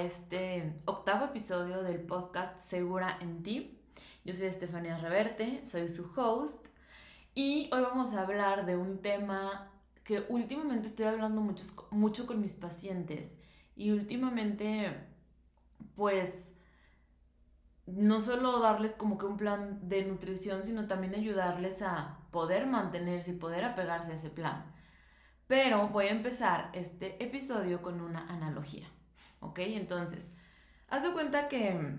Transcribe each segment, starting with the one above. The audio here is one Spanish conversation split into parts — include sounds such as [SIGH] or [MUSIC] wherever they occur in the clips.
este octavo episodio del podcast Segura en ti. Yo soy Estefanía Reverte, soy su host y hoy vamos a hablar de un tema que últimamente estoy hablando mucho, mucho con mis pacientes y últimamente pues no solo darles como que un plan de nutrición, sino también ayudarles a poder mantenerse y poder apegarse a ese plan. Pero voy a empezar este episodio con una analogía. ¿Ok? Entonces, haz de cuenta que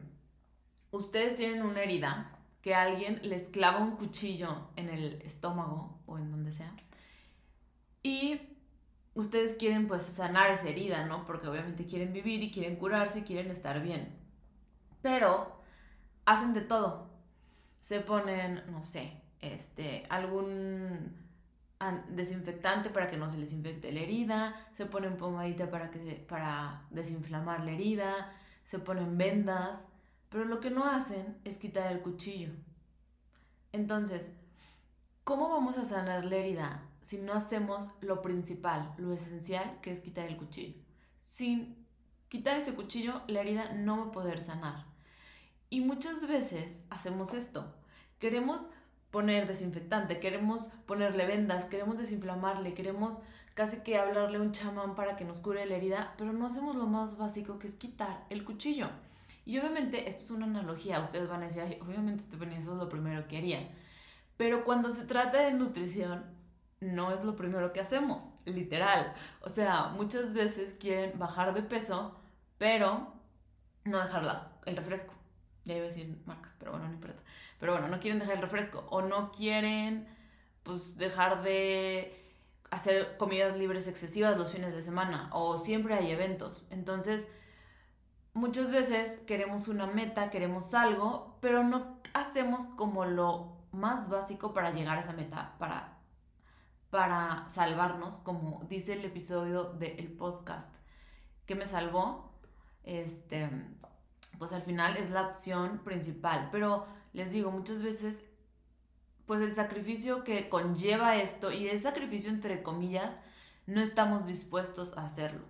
ustedes tienen una herida, que alguien les clava un cuchillo en el estómago o en donde sea, y ustedes quieren pues sanar esa herida, ¿no? Porque obviamente quieren vivir y quieren curarse y quieren estar bien. Pero hacen de todo. Se ponen, no sé, este, algún desinfectante para que no se les infecte la herida, se ponen pomadita para, que, para desinflamar la herida, se ponen vendas, pero lo que no hacen es quitar el cuchillo. Entonces, ¿cómo vamos a sanar la herida si no hacemos lo principal, lo esencial, que es quitar el cuchillo? Sin quitar ese cuchillo, la herida no va a poder sanar. Y muchas veces hacemos esto. Queremos poner desinfectante, queremos ponerle vendas, queremos desinflamarle, queremos casi que hablarle a un chamán para que nos cure la herida, pero no hacemos lo más básico que es quitar el cuchillo. Y obviamente esto es una analogía, ustedes van a decir, obviamente Stephanie, eso es lo primero que haría. Pero cuando se trata de nutrición, no es lo primero que hacemos, literal. O sea, muchas veces quieren bajar de peso, pero no dejarla, el refresco. Ya iba a decir marcas, pero bueno, no importa. Pero bueno, no quieren dejar el refresco o no quieren pues dejar de hacer comidas libres excesivas los fines de semana o siempre hay eventos. Entonces, muchas veces queremos una meta, queremos algo, pero no hacemos como lo más básico para llegar a esa meta, para, para salvarnos, como dice el episodio del podcast que me salvó. Este, pues al final es la acción principal. Pero les digo, muchas veces, pues el sacrificio que conlleva esto, y el sacrificio entre comillas, no estamos dispuestos a hacerlo.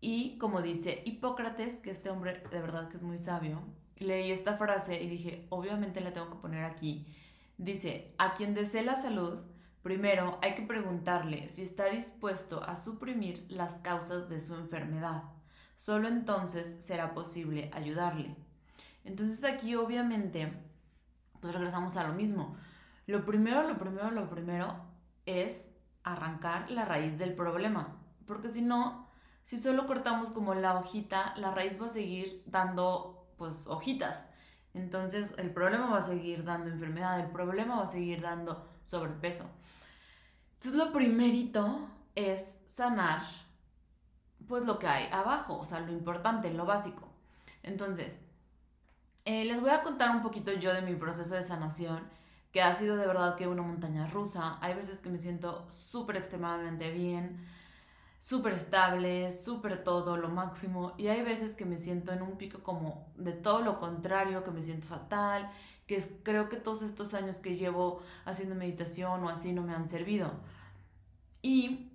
Y como dice Hipócrates, que este hombre de verdad que es muy sabio, leí esta frase y dije, obviamente la tengo que poner aquí. Dice, a quien desee la salud, primero hay que preguntarle si está dispuesto a suprimir las causas de su enfermedad. Solo entonces será posible ayudarle. Entonces aquí obviamente, pues regresamos a lo mismo. Lo primero, lo primero, lo primero es arrancar la raíz del problema. Porque si no, si solo cortamos como la hojita, la raíz va a seguir dando pues hojitas. Entonces el problema va a seguir dando enfermedad, el problema va a seguir dando sobrepeso. Entonces lo primerito es sanar pues lo que hay abajo, o sea, lo importante, lo básico. Entonces, eh, les voy a contar un poquito yo de mi proceso de sanación, que ha sido de verdad que una montaña rusa. Hay veces que me siento súper extremadamente bien, súper estable, súper todo, lo máximo. Y hay veces que me siento en un pico como de todo lo contrario, que me siento fatal, que creo que todos estos años que llevo haciendo meditación o así no me han servido. Y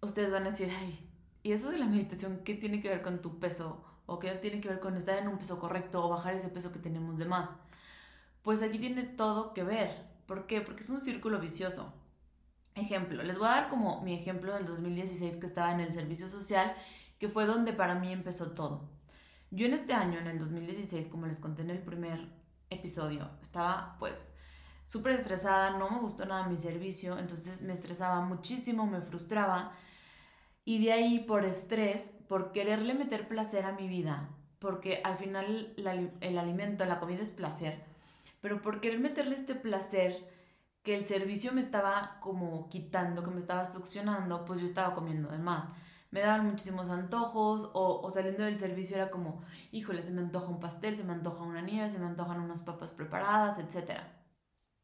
ustedes van a decir, ay, ¿Y eso de la meditación qué tiene que ver con tu peso? ¿O qué tiene que ver con estar en un peso correcto o bajar ese peso que tenemos de más? Pues aquí tiene todo que ver. ¿Por qué? Porque es un círculo vicioso. Ejemplo, les voy a dar como mi ejemplo del 2016 que estaba en el servicio social, que fue donde para mí empezó todo. Yo en este año, en el 2016, como les conté en el primer episodio, estaba pues súper estresada, no me gustó nada mi servicio, entonces me estresaba muchísimo, me frustraba y de ahí por estrés, por quererle meter placer a mi vida, porque al final el alimento, la comida es placer, pero por querer meterle este placer que el servicio me estaba como quitando, que me estaba succionando, pues yo estaba comiendo de más. Me daban muchísimos antojos o, o saliendo del servicio era como, híjole, se me antoja un pastel, se me antoja una nieve, se me antojan unas papas preparadas, etc.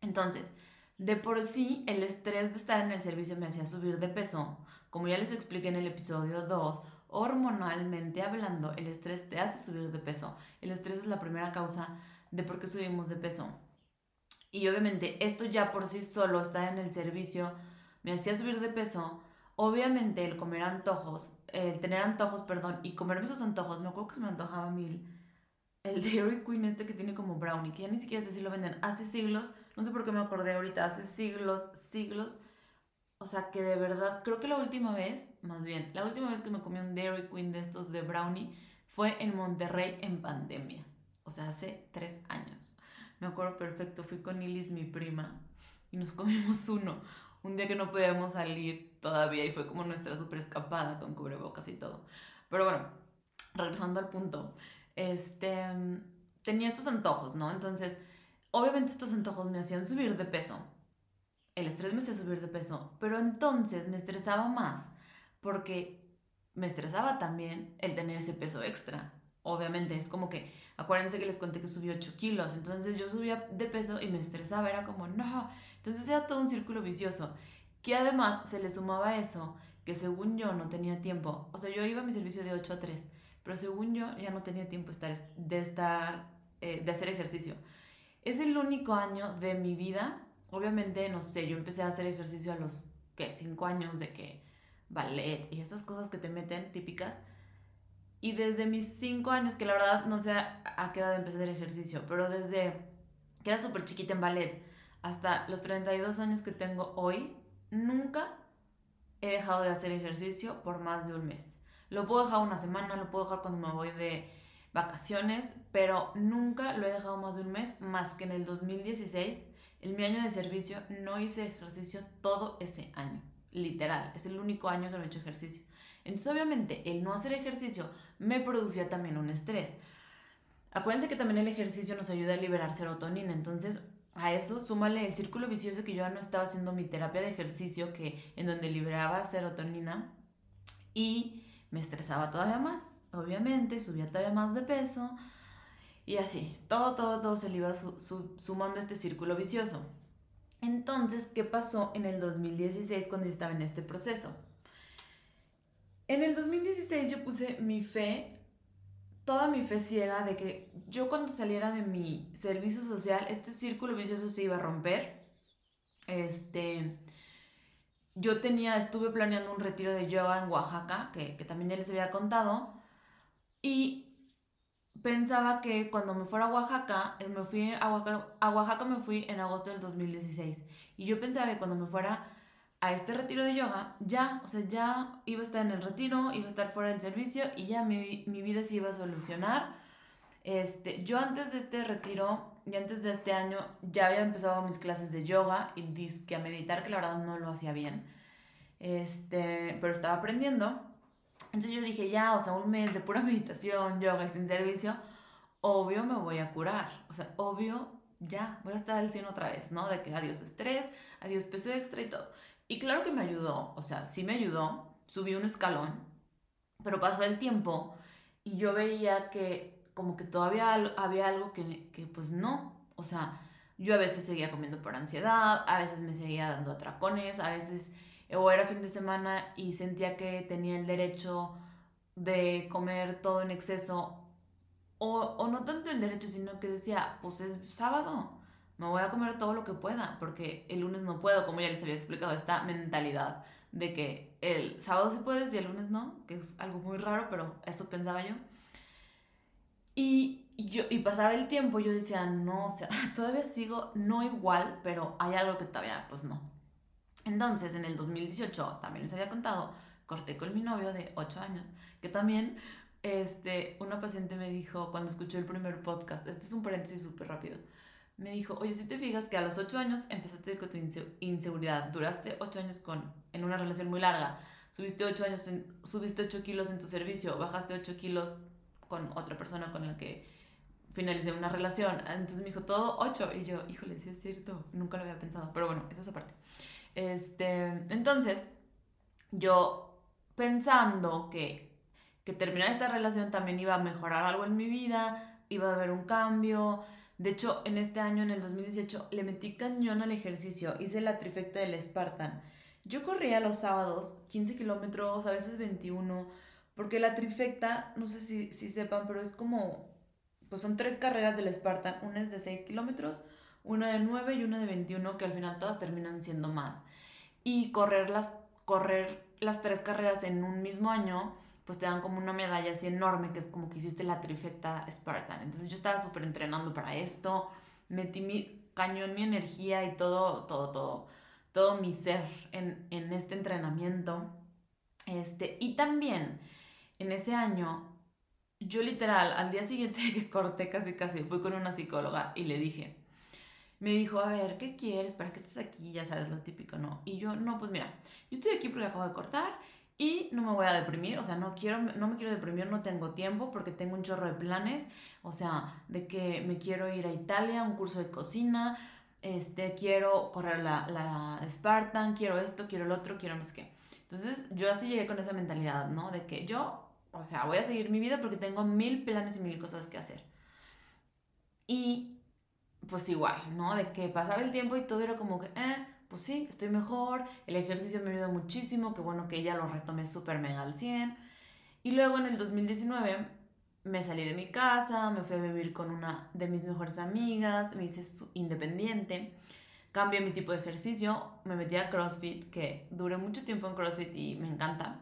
Entonces, de por sí, el estrés de estar en el servicio me hacía subir de peso. Como ya les expliqué en el episodio 2, hormonalmente hablando, el estrés te hace subir de peso. El estrés es la primera causa de por qué subimos de peso. Y obviamente esto ya por sí solo, estar en el servicio, me hacía subir de peso. obviamente el comer antojos, el tener antojos, perdón, y comerme esos antojos, me acuerdo que se me antojaba mil. El Dairy Queen este que tiene como brownie, que ya ni siquiera sé si lo venden. Hace siglos, no sé por qué me acordé ahorita, hace siglos, siglos. O sea que de verdad, creo que la última vez, más bien, la última vez que me comí un Dairy Queen de estos de brownie fue en Monterrey en pandemia. O sea, hace tres años. Me acuerdo perfecto, fui con Ilis, mi prima, y nos comimos uno. Un día que no podíamos salir todavía y fue como nuestra super escapada con cubrebocas y todo. Pero bueno, regresando al punto, este, tenía estos antojos, ¿no? Entonces, obviamente estos antojos me hacían subir de peso. El estrés me hacía subir de peso, pero entonces me estresaba más porque me estresaba también el tener ese peso extra. Obviamente, es como que, acuérdense que les conté que subí 8 kilos, entonces yo subía de peso y me estresaba, era como, no, entonces era todo un círculo vicioso, que además se le sumaba eso, que según yo no tenía tiempo, o sea, yo iba a mi servicio de 8 a 3, pero según yo ya no tenía tiempo estar, de estar, eh, de hacer ejercicio. Es el único año de mi vida, obviamente, no sé, yo empecé a hacer ejercicio a los, ¿qué? 5 años de que ballet y esas cosas que te meten típicas. Y desde mis 5 años, que la verdad no sé a qué edad empecé a hacer ejercicio, pero desde que era súper chiquita en ballet hasta los 32 años que tengo hoy, nunca he dejado de hacer ejercicio por más de un mes. Lo puedo dejar una semana, lo puedo dejar cuando me voy de vacaciones, pero nunca lo he dejado más de un mes, más que en el 2016, en mi año de servicio, no hice ejercicio todo ese año. Literal, es el único año que no he hecho ejercicio. Entonces, obviamente, el no hacer ejercicio me producía también un estrés. Acuérdense que también el ejercicio nos ayuda a liberar serotonina, entonces a eso súmale el círculo vicioso que yo ya no estaba haciendo mi terapia de ejercicio, que en donde liberaba serotonina y me estresaba todavía más, obviamente, subía todavía más de peso y así, todo, todo, todo se le iba sumando este círculo vicioso. Entonces, ¿qué pasó en el 2016 cuando yo estaba en este proceso? En el 2016 yo puse mi fe toda mi fe ciega de que yo cuando saliera de mi servicio social, este círculo vicioso se iba a romper. Este, yo tenía, estuve planeando un retiro de yoga en Oaxaca, que, que también ya les había contado, y pensaba que cuando me fuera a Oaxaca, eh, me fui a Oaxaca, a Oaxaca me fui en agosto del 2016, y yo pensaba que cuando me fuera a este retiro de yoga, ya, o sea, ya iba a estar en el retiro, iba a estar fuera del servicio y ya mi, mi vida se iba a solucionar. Este, yo antes de este retiro y antes de este año ya había empezado mis clases de yoga y disque a meditar, que la verdad no lo hacía bien. Este, pero estaba aprendiendo. Entonces yo dije, ya, o sea, un mes de pura [LAUGHS] meditación, yoga y sin servicio, obvio me voy a curar. O sea, obvio, ya, voy a estar al 100 otra vez, ¿no? De que adiós estrés, adiós peso extra y todo. Y claro que me ayudó, o sea, sí me ayudó, subí un escalón, pero pasó el tiempo y yo veía que como que todavía había algo que, que pues no, o sea, yo a veces seguía comiendo por ansiedad, a veces me seguía dando atracones, a veces o era fin de semana y sentía que tenía el derecho de comer todo en exceso, o, o no tanto el derecho, sino que decía, pues es sábado, me voy a comer todo lo que pueda, porque el lunes no puedo, como ya les había explicado, esta mentalidad de que el sábado sí puedes y el lunes no, que es algo muy raro, pero eso pensaba yo. Y, yo, y pasaba el tiempo, yo decía, no, o sea, [LAUGHS] todavía sigo, no igual, pero hay algo que todavía, pues no. Entonces, en el 2018, también les había contado, corté con mi novio de 8 años, que también, este, una paciente me dijo cuando escuchó el primer podcast, este es un paréntesis súper rápido, me dijo, oye, si te fijas que a los 8 años empezaste con tu inseguridad, duraste 8 años con, en una relación muy larga, subiste 8, años subiste 8 kilos en tu servicio, bajaste 8 kilos con otra persona con la que finalicé una relación. Entonces me dijo, todo 8. Y yo, híjole, sí es cierto, nunca lo había pensado. Pero bueno, eso es aparte. Este, entonces, yo pensando que, que terminar esta relación también iba a mejorar algo en mi vida, iba a haber un cambio, de hecho, en este año, en el 2018, le metí cañón al ejercicio. Hice la trifecta del Spartan. Yo corría los sábados 15 kilómetros, a veces 21, porque la trifecta, no sé si, si sepan, pero es como, pues son tres carreras del Spartan. Una es de 6 kilómetros, una de 9 y una de 21, que al final todas terminan siendo más. Y correrlas, correr las tres carreras en un mismo año, pues te dan como una medalla así enorme, que es como que hiciste la trifecta Spartan. Entonces yo estaba súper entrenando para esto, metí mi cañón, mi energía y todo, todo, todo, todo mi ser en, en este entrenamiento. Este, y también en ese año, yo literal, al día siguiente [LAUGHS] que corté casi casi, fui con una psicóloga y le dije, me dijo, a ver, ¿qué quieres? ¿Para qué estás aquí? Ya sabes, lo típico, ¿no? Y yo, no, pues mira, yo estoy aquí porque acabo de cortar y no me voy a deprimir, o sea, no quiero, no me quiero deprimir, no tengo tiempo porque tengo un chorro de planes, o sea, de que me quiero ir a Italia, un curso de cocina, este, quiero correr la, la Spartan, quiero esto, quiero el otro, quiero no sé qué. Entonces, yo así llegué con esa mentalidad, ¿no? De que yo, o sea, voy a seguir mi vida porque tengo mil planes y mil cosas que hacer. Y pues igual, ¿no? De que pasaba el tiempo y todo era como que, eh, pues sí, estoy mejor, el ejercicio me ayuda muchísimo, que bueno que ya lo retomé súper mega al 100. Y luego en el 2019 me salí de mi casa, me fui a vivir con una de mis mejores amigas, me hice independiente, cambié mi tipo de ejercicio, me metí a CrossFit, que duré mucho tiempo en CrossFit y me encanta.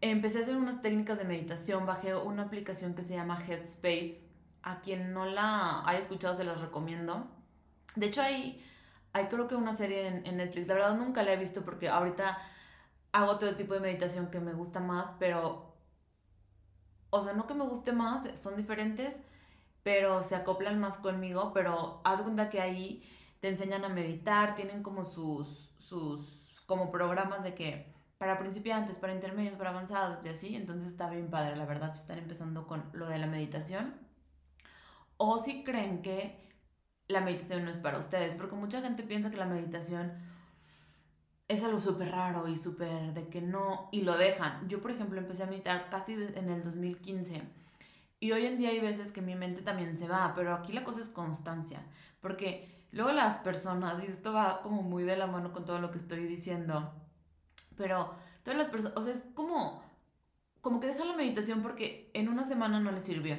Empecé a hacer unas técnicas de meditación, bajé una aplicación que se llama Headspace, a quien no la haya escuchado se las recomiendo. De hecho, hay, hay creo que una serie en, Netflix. La verdad nunca la he visto porque ahorita hago otro tipo de meditación que me gusta más, pero... O sea, no que me guste más, son diferentes, pero se acoplan más conmigo. Pero haz cuenta que ahí te enseñan a meditar, tienen como sus, sus como programas de que para principiantes, para intermedios, para avanzados y así. Entonces está bien padre, la verdad, si están empezando con lo de la meditación o si creen que la meditación no es para ustedes, porque mucha gente piensa que la meditación es algo súper raro y súper de que no, y lo dejan. Yo, por ejemplo, empecé a meditar casi en el 2015 y hoy en día hay veces que mi mente también se va, pero aquí la cosa es constancia, porque luego las personas, y esto va como muy de la mano con todo lo que estoy diciendo, pero todas las personas, o sea, es como, como que dejan la meditación porque en una semana no les sirvió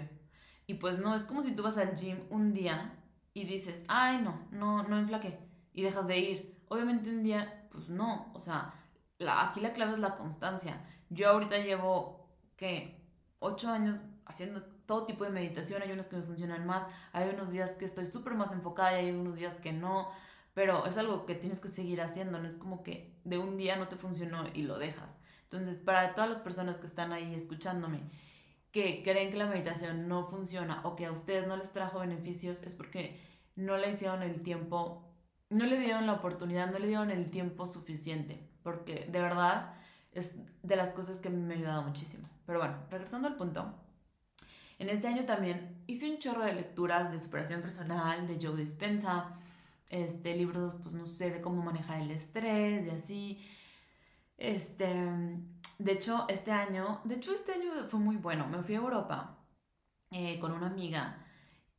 y pues no, es como si tú vas al gym un día y dices, ay, no, no, no enflaqué. Y dejas de ir. Obviamente un día, pues no. O sea, aquí la clave es la constancia. Yo ahorita llevo, ¿qué? Ocho años haciendo todo tipo de meditación. Hay unas que me funcionan más. Hay unos días que estoy súper más enfocada y hay unos días que no. Pero es algo que tienes que seguir haciendo. No es como que de un día no te funcionó y lo dejas. Entonces, para todas las personas que están ahí escuchándome que creen que la meditación no funciona o que a ustedes no les trajo beneficios es porque no le hicieron el tiempo, no le dieron la oportunidad, no le dieron el tiempo suficiente, porque de verdad es de las cosas que me ha ayudado muchísimo. Pero bueno, regresando al punto, en este año también hice un chorro de lecturas de superación personal, de Joe Dispensa, este, libros, pues no sé, de cómo manejar el estrés y así. Este, de hecho, este año, de hecho este año fue muy bueno. Me fui a Europa eh, con una amiga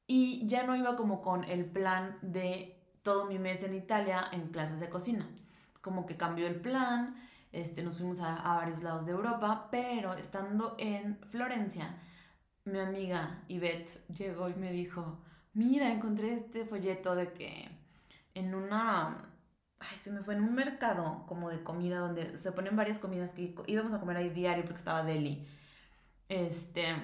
y ya no iba como con el plan de todo mi mes en Italia en clases de cocina. Como que cambió el plan, este, nos fuimos a, a varios lados de Europa, pero estando en Florencia, mi amiga Yvette llegó y me dijo, mira, encontré este folleto de que en una ay, se me fue en un mercado como de comida donde se ponen varias comidas que íbamos a comer ahí diario porque estaba deli. Este,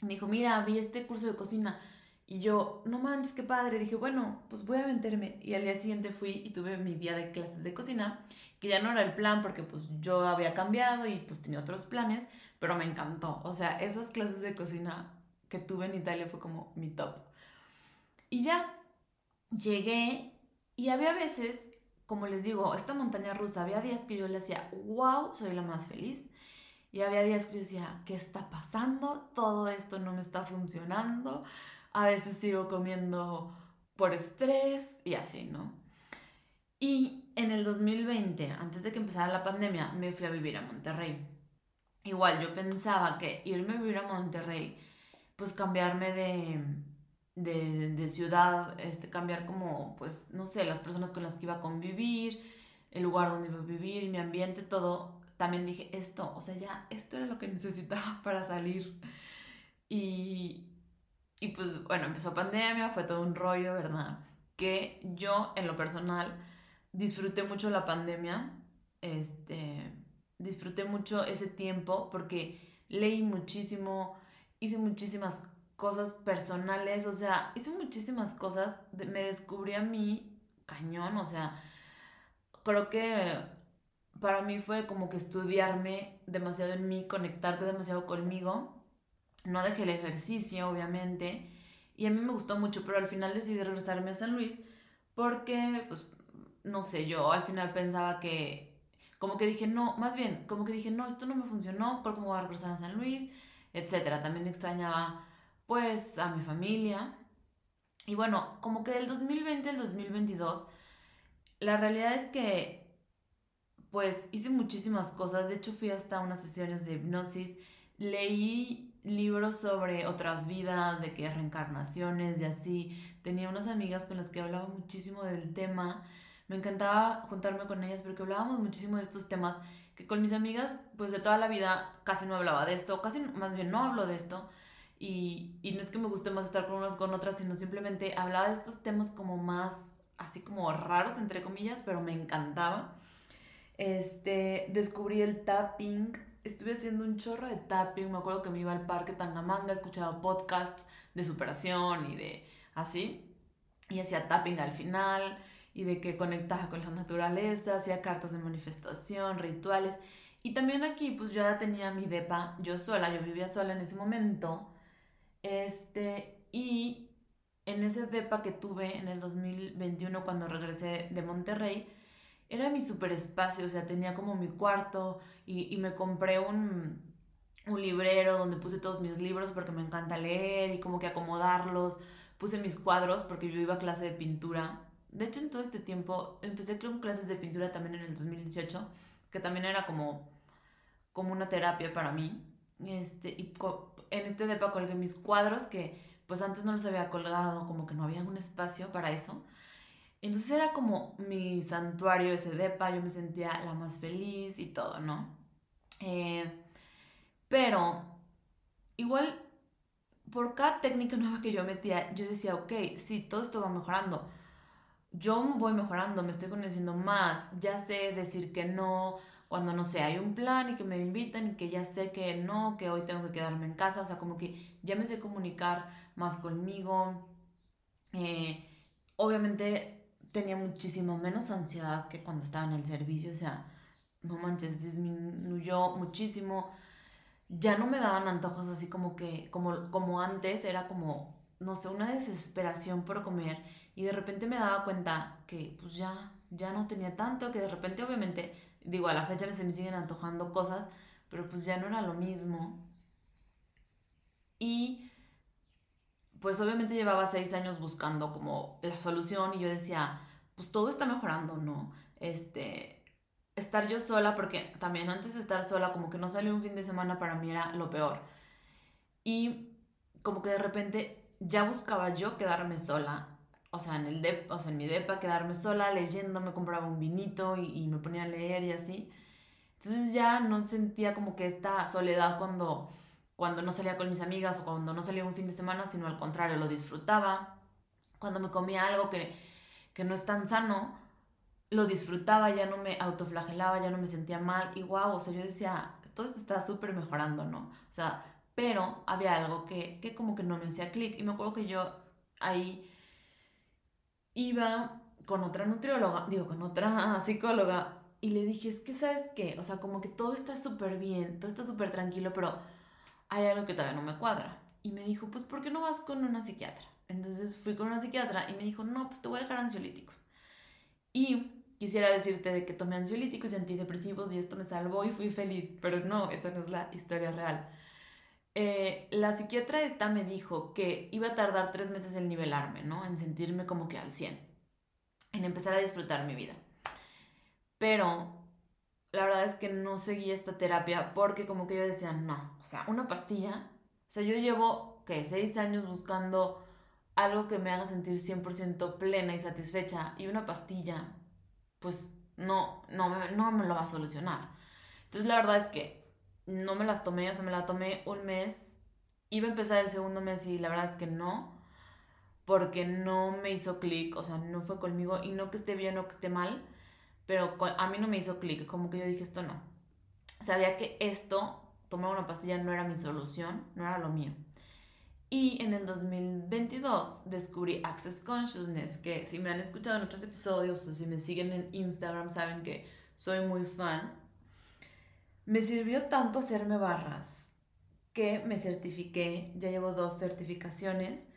me dijo, mira, vi este curso de cocina. Y yo, no manches, qué padre. Dije, bueno, pues voy a meterme. Y al día siguiente fui y tuve mi día de clases de cocina, que ya no era el plan porque pues yo había cambiado y pues tenía otros planes, pero me encantó. O sea, esas clases de cocina que tuve en Italia fue como mi top. Y ya, llegué y había veces como les digo, esta montaña rusa, había días que yo le decía, wow, soy la más feliz. Y había días que yo decía, ¿qué está pasando? Todo esto no me está funcionando. A veces sigo comiendo por estrés y así, ¿no? Y en el 2020, antes de que empezara la pandemia, me fui a vivir a Monterrey. Igual yo pensaba que irme a vivir a Monterrey, pues cambiarme de, de, de, ciudad, este, cambiar como, pues, no sé, las personas con las que iba a convivir, el lugar donde iba a vivir, mi ambiente, todo. También dije, esto, o sea, ya, esto era lo que [LAUGHS] necesitaba para salir. Y, y pues, bueno, empezó pandemia, fue todo un rollo, ¿verdad? Que yo, en lo personal, disfruté mucho la pandemia, este, disfruté mucho ese tiempo porque leí muchísimo, hice muchísimas cosas personales, o sea, hice muchísimas cosas, me descubrí a mí cañón, o sea, creo que para mí fue como que estudiarme demasiado en mí, conectarte demasiado conmigo. No dejé el ejercicio, obviamente, y a mí me gustó mucho, pero al final decidí regresarme a San Luis porque, pues, no sé, yo al final pensaba que, como que dije, no, más bien, como que dije, no, esto no me funcionó, ¿por cómo voy a regresar a San Luis? Etcétera. También extrañaba, pues, a mi familia. Y bueno, como que del 2020 al 2022, la realidad es que, pues, hice muchísimas cosas. De hecho, fui hasta unas sesiones de hipnosis, leí libros sobre otras vidas, de que reencarnaciones y así. Tenía unas amigas con las que hablaba muchísimo del tema. Me encantaba juntarme con ellas porque hablábamos muchísimo de estos temas que con mis amigas, pues de toda la vida casi no hablaba de esto, casi más bien no hablo de esto. Y, y no es que me guste más estar con unas con otras, sino simplemente hablaba de estos temas como más, así como raros, entre comillas, pero me encantaba. Este, descubrí el tapping, estuve haciendo un chorro de tapping. Me acuerdo que me iba al parque Tangamanga, escuchaba podcasts de superación y de así. Y hacía tapping al final y de que conectaba con la naturaleza, hacía cartas de manifestación, rituales. Y también aquí, pues yo ya tenía mi depa, yo sola, yo vivía sola en ese momento. Este, y en ese depa que tuve en el 2021 cuando regresé de Monterrey, era mi super espacio, o sea, tenía como mi cuarto y, me compré un, un librero donde puse todos mis libros porque me encanta leer y como que acomodarlos. Puse mis cuadros porque yo iba a clase de pintura. De hecho, en todo este tiempo empecé con clases de pintura también en el 2018, que también era como, como una terapia para mí. Este, y en este depa colgué mis cuadros que pues antes no los había colgado, como que no había un espacio para eso. Entonces era como mi santuario ese depa, yo me sentía la más feliz y todo, ¿no? Eh, pero igual, por cada técnica nueva que yo metía, yo decía, ok, sí, todo esto va mejorando. Yo voy mejorando, me estoy conociendo más, ya sé decir que no, cuando no sé, hay un plan y que me invitan y que ya sé que no, que hoy tengo que quedarme en casa, o sea, como que ya me sé comunicar más conmigo. Eh, obviamente tenía muchísimo menos ansiedad que cuando estaba en el servicio, o sea, no manches, disminuyó muchísimo. Ya no me daban antojos así como que, como, como antes, era como, no sé, una desesperación por comer. Y de repente me daba cuenta que pues ya, ya no tenía tanto, que de repente obviamente, digo, a la fecha se me siguen antojando cosas, pero pues ya no era lo mismo. Y pues obviamente llevaba seis años buscando como la solución y yo decía, pues todo está mejorando, ¿no? Este, estar yo sola, porque también antes estar sola, como que no salió un fin de semana para mí era lo peor. Y como que de repente ya buscaba yo quedarme sola, o sea, en, el o sea, en mi depa, quedarme sola leyendo, me compraba un vinito y, y me ponía a leer y así. Entonces ya no sentía como que esta soledad cuando cuando no salía con mis amigas o cuando no salía un fin de semana, sino al contrario, lo disfrutaba. Cuando me comía algo que, que no es tan sano, lo disfrutaba, ya no me autoflagelaba, ya no me sentía mal y wow, o sea, yo decía, todo esto está súper mejorando, ¿no? O sea, pero había algo que, que como que no me hacía clic y me acuerdo que yo ahí iba con otra nutrióloga, digo, con otra [LAUGHS] psicóloga y le dije, es que, ¿sabes qué? O sea, como que todo está súper bien, todo está súper tranquilo, pero hay algo que todavía no me cuadra. Y me dijo, pues, ¿por qué no vas con una psiquiatra? Entonces fui con una psiquiatra y me dijo, no, pues te voy a dejar ansiolíticos. Y quisiera decirte de que tomé ansiolíticos y antidepresivos y esto me salvó y fui feliz, pero no, esa no es la historia real. Eh, la psiquiatra esta me dijo que iba a tardar tres meses en nivelarme, ¿no? En sentirme como que al 100, en empezar a disfrutar mi vida. Pero la verdad es que no seguí esta terapia porque como que yo decía, no, o sea, una pastilla, o sea, yo llevo, ¿qué? Seis años buscando algo que me haga sentir 100% plena y satisfecha y una pastilla, pues no, no, no me lo va a solucionar. Entonces la verdad es que no me las tomé, o sea, me la tomé un mes, iba a empezar el segundo mes y la verdad es que no, porque no me hizo clic, o sea, no fue conmigo y no que esté bien o que esté mal, pero a mí no me hizo clic, como que yo dije esto no. sabía que esto, tomar una pastilla, no era mi solución, no era lo mío. Y en el 2022 descubrí Access Consciousness, que si me han escuchado en otros episodios o si me siguen en Instagram saben que soy muy fan. Me sirvió tanto hacerme barras que me certifiqué, ya llevo dos certificaciones,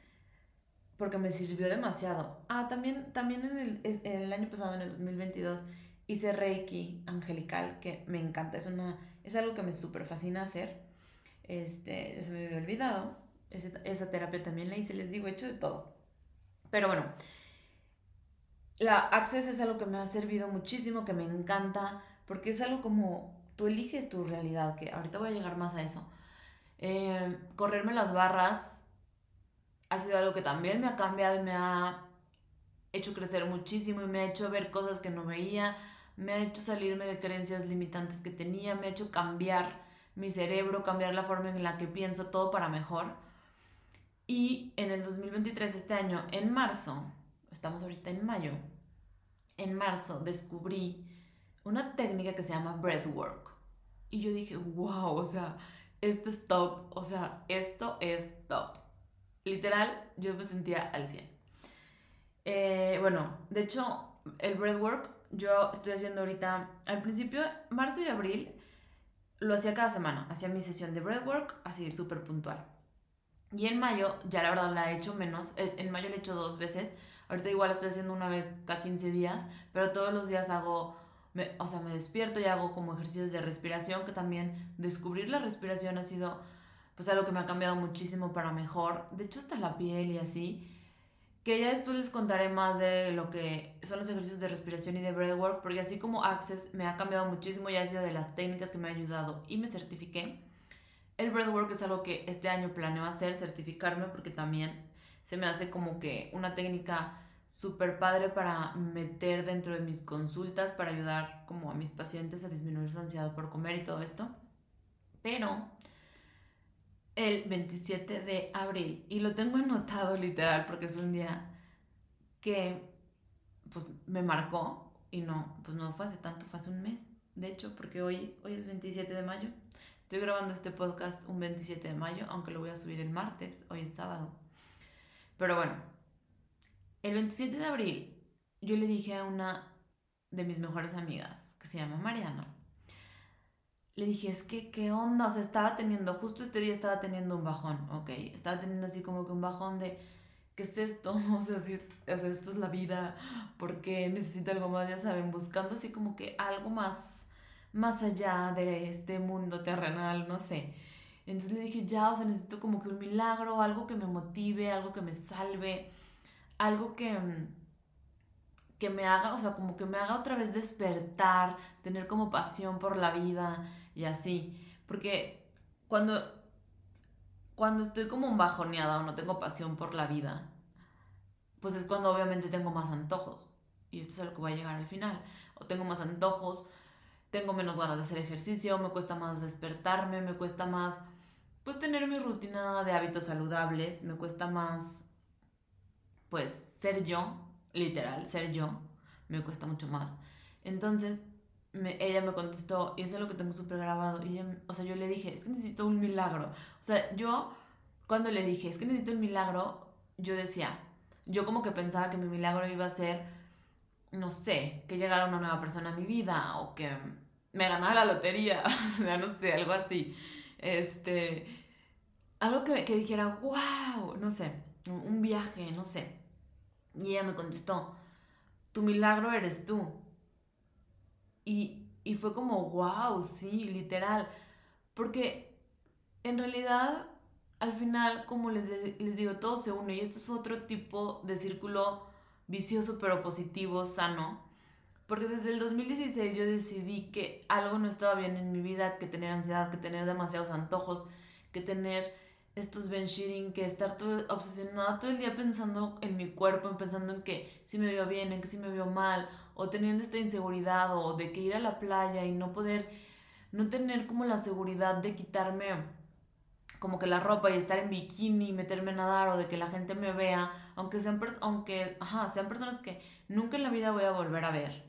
porque me sirvió demasiado. Ah, también, también en, el, en el año pasado, en el 2022, hice Reiki angelical, que me encanta, es, una, es algo que me súper fascina hacer. Este, se me había olvidado. Esa, terapia también la hice, les digo, he hecho de todo. Pero bueno, la Access es algo que me ha servido muchísimo, que me encanta, porque es algo como tú eliges tu realidad, que ahorita voy a llegar más a eso. Eh, correrme las barras ha sido algo que también me ha cambiado y me ha hecho crecer muchísimo y me ha hecho ver cosas que no veía, me ha hecho salirme de creencias limitantes que tenía, me ha hecho cambiar mi cerebro, cambiar la forma en la que pienso, todo para mejor. Y en el 2023, este año, en marzo, estamos ahorita en mayo, en marzo descubrí una técnica que se llama breathwork. Y yo dije, wow, o sea, esto es top, o sea, esto es top. Literal, yo me sentía al 100. Eh, bueno, de hecho, el breathwork yo estoy haciendo ahorita, al principio, marzo y abril, lo hacía cada semana, hacía mi sesión de breathwork, así súper puntual. Y en mayo, ya la verdad la he hecho menos, eh, en mayo la he hecho dos veces, ahorita igual estoy haciendo una vez cada 15 días, pero todos los días hago, o sea, me despierto y hago como ejercicios de respiración, que también descubrir la respiración ha sido pues algo que me ha cambiado muchísimo para mejor, de hecho hasta la piel y así, que ya después les contaré más de lo que son los ejercicios de respiración y de breathwork, porque así como Access me ha cambiado muchísimo y ha sido de las técnicas que me ha ayudado y me certifiqué. El breathwork es algo que este año planeo hacer, certificarme, porque también se me hace como que una técnica súper padre para meter dentro de mis consultas, para ayudar como a mis pacientes a disminuir su ansiedad por comer y todo esto. Pero el 27 de abril. Y lo tengo anotado literal porque es un día que pues me marcó y no, pues no fue hace tanto, fue hace un mes. De hecho, porque hoy, hoy es 27 de mayo. Estoy grabando este podcast un 27 de mayo, aunque lo voy a subir el martes, hoy es sábado. Pero bueno, el 27 de abril yo le dije a una de mis mejores amigas, que se llama Mariana, le dije, es que, ¿qué onda? O sea, estaba teniendo, justo este día estaba teniendo un bajón, ok. Estaba teniendo así como que un bajón de, ¿qué es esto? [LAUGHS] O sea, si o sea esto es la vida, porque necesito algo más? Ya saben, buscando así como que algo más, más allá de este mundo terrenal, no sé. Entonces le dije, ya, o sea, necesito como que un milagro, algo que me motive, algo que me salve, algo que que me haga, o sea, como que me haga otra vez despertar, tener como pasión por la vida y así. Porque cuando, cuando estoy como bajoneada o no tengo pasión por la vida, pues es cuando obviamente tengo más antojos. Y esto es a lo que voy a llegar al final. O tengo más antojos, tengo menos ganas de hacer ejercicio, me cuesta más despertarme, me cuesta más pues tener mi rutina de hábitos saludables, me cuesta más pues ser yo, literal, ser yo, me cuesta mucho más. Entonces, ella me contestó, y eso es lo que tengo súper grabado, y o sea, yo le dije, es que necesito un milagro. O sea, yo, cuando le dije, es que necesito un milagro, yo decía, yo como que pensaba que mi milagro iba a ser, no sé, que llegara una nueva persona a mi vida, o que me ganara la lotería, [LAUGHS] o sea, no sé, algo así. Este, algo que, que dijera, wow, no sé, un viaje, no sé. Y ella me contestó, tu milagro eres tú. Y, fue como, wow, sí, literal. Porque en realidad, al final, como les, les digo, todo se une y esto es otro tipo de círculo vicioso pero positivo, sano. Porque desde el 2016 yo decidí que algo no estaba bien en mi vida, que tener ansiedad, que tener demasiados antojos, que tener estos benching, que estar todo, obsesionada todo el día pensando en mi cuerpo, pensando en que si me veo bien, en que si me veo mal, o teniendo esta inseguridad, o de que ir a la playa y no poder, no tener como la seguridad de quitarme como que la ropa y estar en bikini, meterme a nadar, o de que la gente me vea, aunque sean, aunque, sean personas que nunca en la vida voy a volver a ver.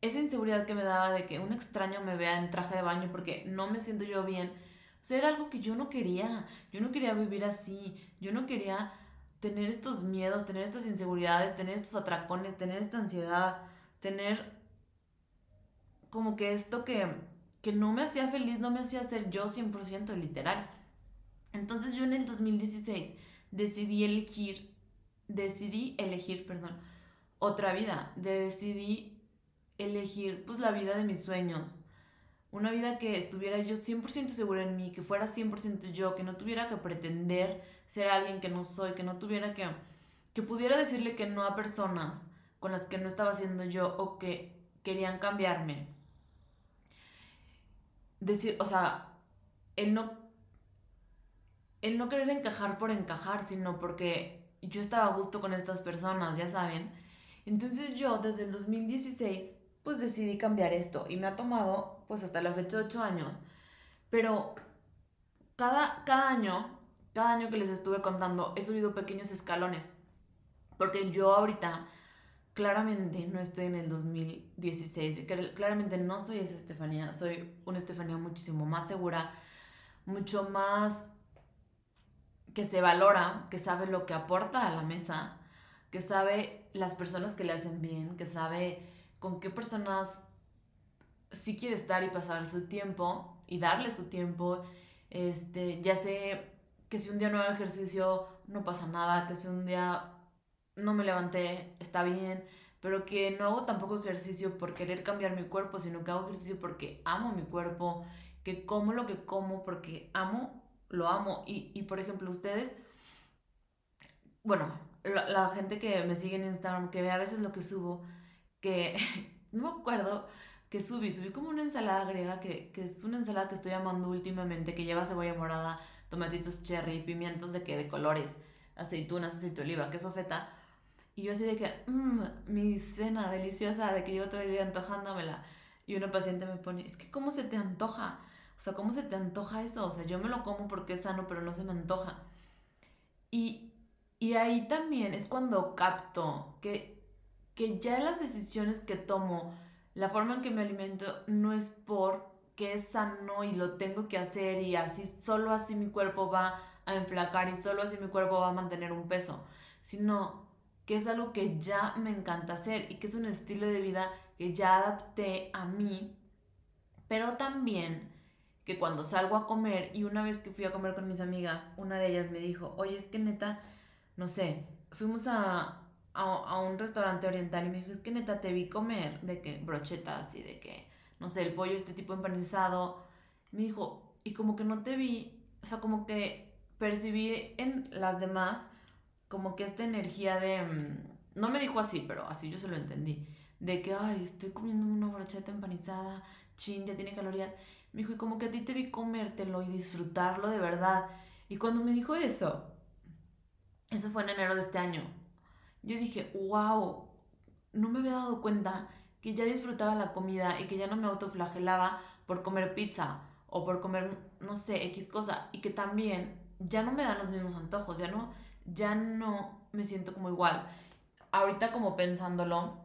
esa inseguridad que me daba de que un extraño me vea en traje de baño porque no me siento yo bien, o sea, era algo que yo no quería, yo no quería vivir así, yo no quería tener estos miedos, tener estas inseguridades, tener estos atracones, tener esta ansiedad, tener como que esto que, que no me hacía feliz, no me hacía ser yo 100% literal. Entonces yo en el 2016 decidí elegir, decidí elegir, perdón, otra vida, decidí elegir pues la vida de mis sueños, una vida que estuviera yo 100% segura en mí, que fuera 100% yo, que no tuviera que pretender ser alguien que no soy, que no tuviera que, que pudiera decirle que no a personas con las que no estaba siendo yo o que querían cambiarme. Decir, o sea, el no, el no querer encajar por encajar, sino porque yo estaba a gusto con estas personas, ya saben. Entonces yo desde el 2016 pues decidí cambiar esto y me ha tomado pues hasta la fecha 8 años. Pero cada, cada año, cada año que les estuve contando, he subido pequeños escalones. Porque yo ahorita claramente no estoy en el 2016. Claramente no soy esa Estefanía. Soy una Estefanía muchísimo más segura, mucho más que se valora, que sabe lo que aporta a la mesa, que sabe las personas que le hacen bien, que sabe con qué personas sí quiere estar y pasar su tiempo y darle su tiempo. Este, ya sé que si un día no hago ejercicio no pasa nada, que si un día no me levanté está bien, pero que no hago tampoco ejercicio por querer cambiar mi cuerpo, sino que hago ejercicio porque amo mi cuerpo, que como lo que como porque amo, lo amo. Y, y por ejemplo, ustedes, bueno, la, la gente que me sigue en Instagram, que ve a veces lo que subo, que [LAUGHS] no me acuerdo que subí, subí como una ensalada griega, que, que, es una ensalada que estoy amando últimamente, que lleva cebolla morada, tomatitos cherry, pimientos de que de colores, aceitunas, aceite de oliva, queso feta. Y yo así de que, mmm, mi cena deliciosa, de que llevo todo el día antojándomela. Y una paciente me pone, es que ¿cómo se te antoja? O sea, ¿cómo se te antoja eso? O sea, yo me lo como porque es sano, pero no se me antoja. Y, y ahí también es cuando capto que que ya las decisiones que tomo, la forma en que me alimento, no es porque es sano y lo tengo que hacer y así, solo así mi cuerpo va a enflacar y solo así mi cuerpo va a mantener un peso, sino que es algo que ya me encanta hacer y que es un estilo de vida que ya adapté a mí, pero también que cuando salgo a comer y una vez que fui a comer con mis amigas, una de ellas me dijo, oye, es que neta, no sé, fuimos a, a, un restaurante oriental y me dijo, es que neta te vi comer de que brochetas y de que, no sé, el pollo este tipo empanizado. Me dijo, y como que no te vi, o sea, como que percibí en las demás como que esta energía de, mm, no me dijo así, pero así yo se lo entendí, de que, ay, estoy comiendo una brocheta empanizada, chin, ya tiene calorías. Me dijo, y como que a ti te vi comértelo y disfrutarlo de verdad. Y cuando me dijo eso, eso fue en enero de este año, yo dije, wow, no me había dado cuenta que ya disfrutaba la comida y que ya no me autoflagelaba por comer pizza o por comer, no sé, X cosa. Y que también ya no me dan los mismos antojos, ya no, ya no me siento como igual. Ahorita como pensándolo,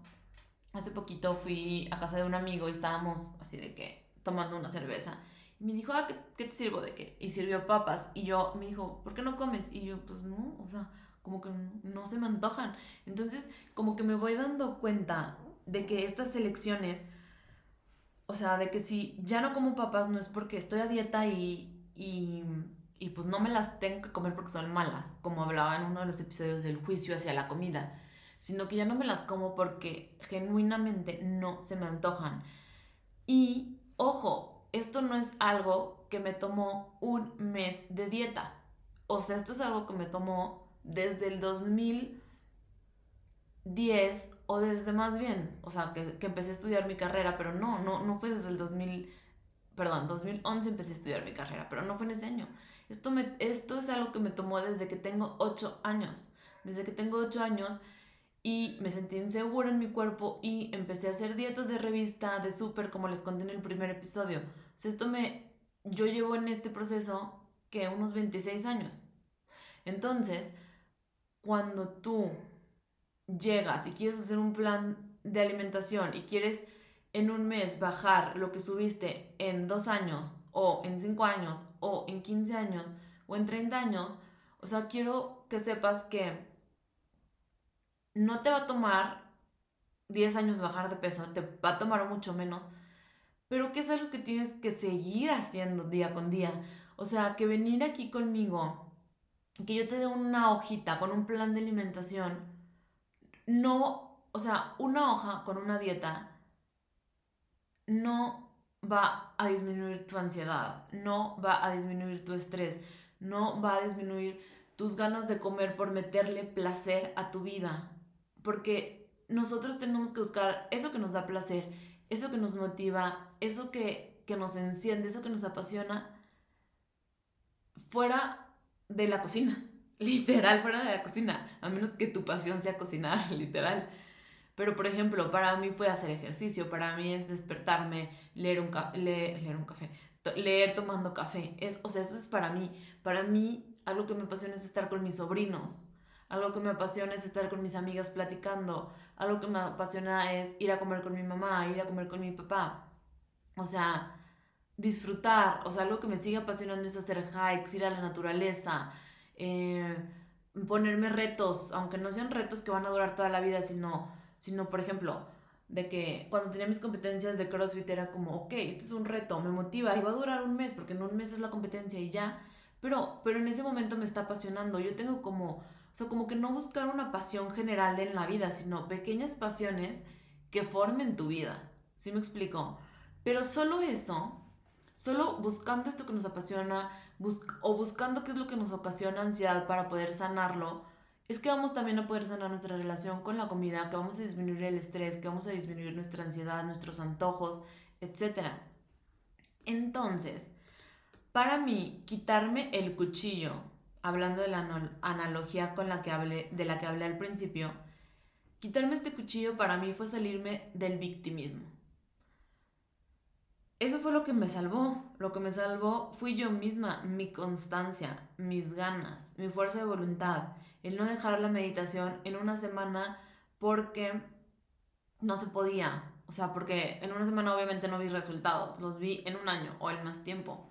hace poquito fui a casa de un amigo y estábamos así de que tomando una cerveza. Y me dijo, ah, ¿qué, ¿qué, te sirvo de qué? Y sirvió papas. Y yo me dijo, ¿por qué no comes? Y yo, pues no, o sea, como que no se me antojan. Entonces, como que me voy dando cuenta de que estas elecciones, o sea, de que si ya no como papas no es porque estoy a dieta y, y, y pues no me las tengo que comer porque son malas, como hablaba en uno de los episodios del juicio hacia la comida, sino que ya no me las como porque genuinamente no se me antojan. Y, ojo, esto no es algo que me tomó un mes de dieta. O sea, esto es algo que me tomó desde el 2010 o desde más bien, o sea, que, empecé a estudiar mi carrera, pero no, no, no fue desde el 2000, perdón, 2011 empecé a estudiar mi carrera, pero no fue en ese año. Esto, me, esto es algo que me tomó desde que tengo 8 años, desde que tengo 8 años y me sentí insegura en mi cuerpo y empecé a hacer dietas de revista, de súper, como les conté en el primer episodio. O sea, esto me, yo llevo en este proceso que unos 26 años. Entonces, cuando tú llegas y quieres hacer un plan de alimentación y quieres en un mes bajar lo que subiste en dos años o en cinco años o en 15 años o en 30 años, o sea, quiero que sepas que no te va a tomar 10 años bajar de peso, te va a tomar mucho menos, pero que es algo que tienes que seguir haciendo día con día. O sea, que venir aquí conmigo, que yo te dé una hojita con un plan de alimentación, no, o sea, una hoja con una dieta no va a disminuir tu ansiedad, no va a disminuir tu estrés, no va a disminuir tus ganas de comer por meterle placer a tu vida. Porque nosotros tenemos que buscar eso que nos da placer, eso que nos motiva, eso que, que nos enciende, eso que nos apasiona, fuera de la cocina, [LAUGHS] literal, fuera de la cocina, a menos que tu pasión sea cocinar, [LAUGHS] literal. Pero, por ejemplo, para mí fue hacer ejercicio, para mí es despertarme, leer un, leer, un café, leer tomando café. Es, o sea, eso es para mí. Para mí, algo que me apasiona es estar con mis sobrinos. Algo que me apasiona es estar con mis amigas platicando. Algo que me apasiona es ir a comer con mi mamá, ir a comer con mi papá. O sea, disfrutar. O sea, algo que me sigue apasionando es hacer hikes, ir a la naturaleza. Eh, ponerme retos, aunque no sean retos que van a durar toda la vida, sino sino por ejemplo, de que cuando tenía mis competencias de CrossFit era como, ok, este es un reto, me motiva y va a durar un mes porque en un mes es la competencia y ya, pero, pero en ese momento me está apasionando, yo tengo como, o sea, como que no buscar una pasión general en la vida, sino pequeñas pasiones que formen tu vida, ¿sí me explico? Pero solo eso, solo buscando esto que nos apasiona o buscando qué es lo que nos ocasiona ansiedad para poder sanarlo, es que vamos también a poder sanar nuestra relación con la comida, que vamos a disminuir el estrés, que vamos a disminuir nuestra ansiedad, nuestros antojos, etc. Entonces, para mí, quitarme el cuchillo, hablando de la analogía con la que hablé, de la que hablé al principio, quitarme este cuchillo para mí fue salirme del victimismo. Eso fue lo que me salvó. Lo que me salvó fui yo misma, mi constancia, mis ganas, mi fuerza de voluntad el no dejar la meditación en una semana porque no se podía. O sea, porque en una semana obviamente no vi resultados, los vi en un año o en más tiempo.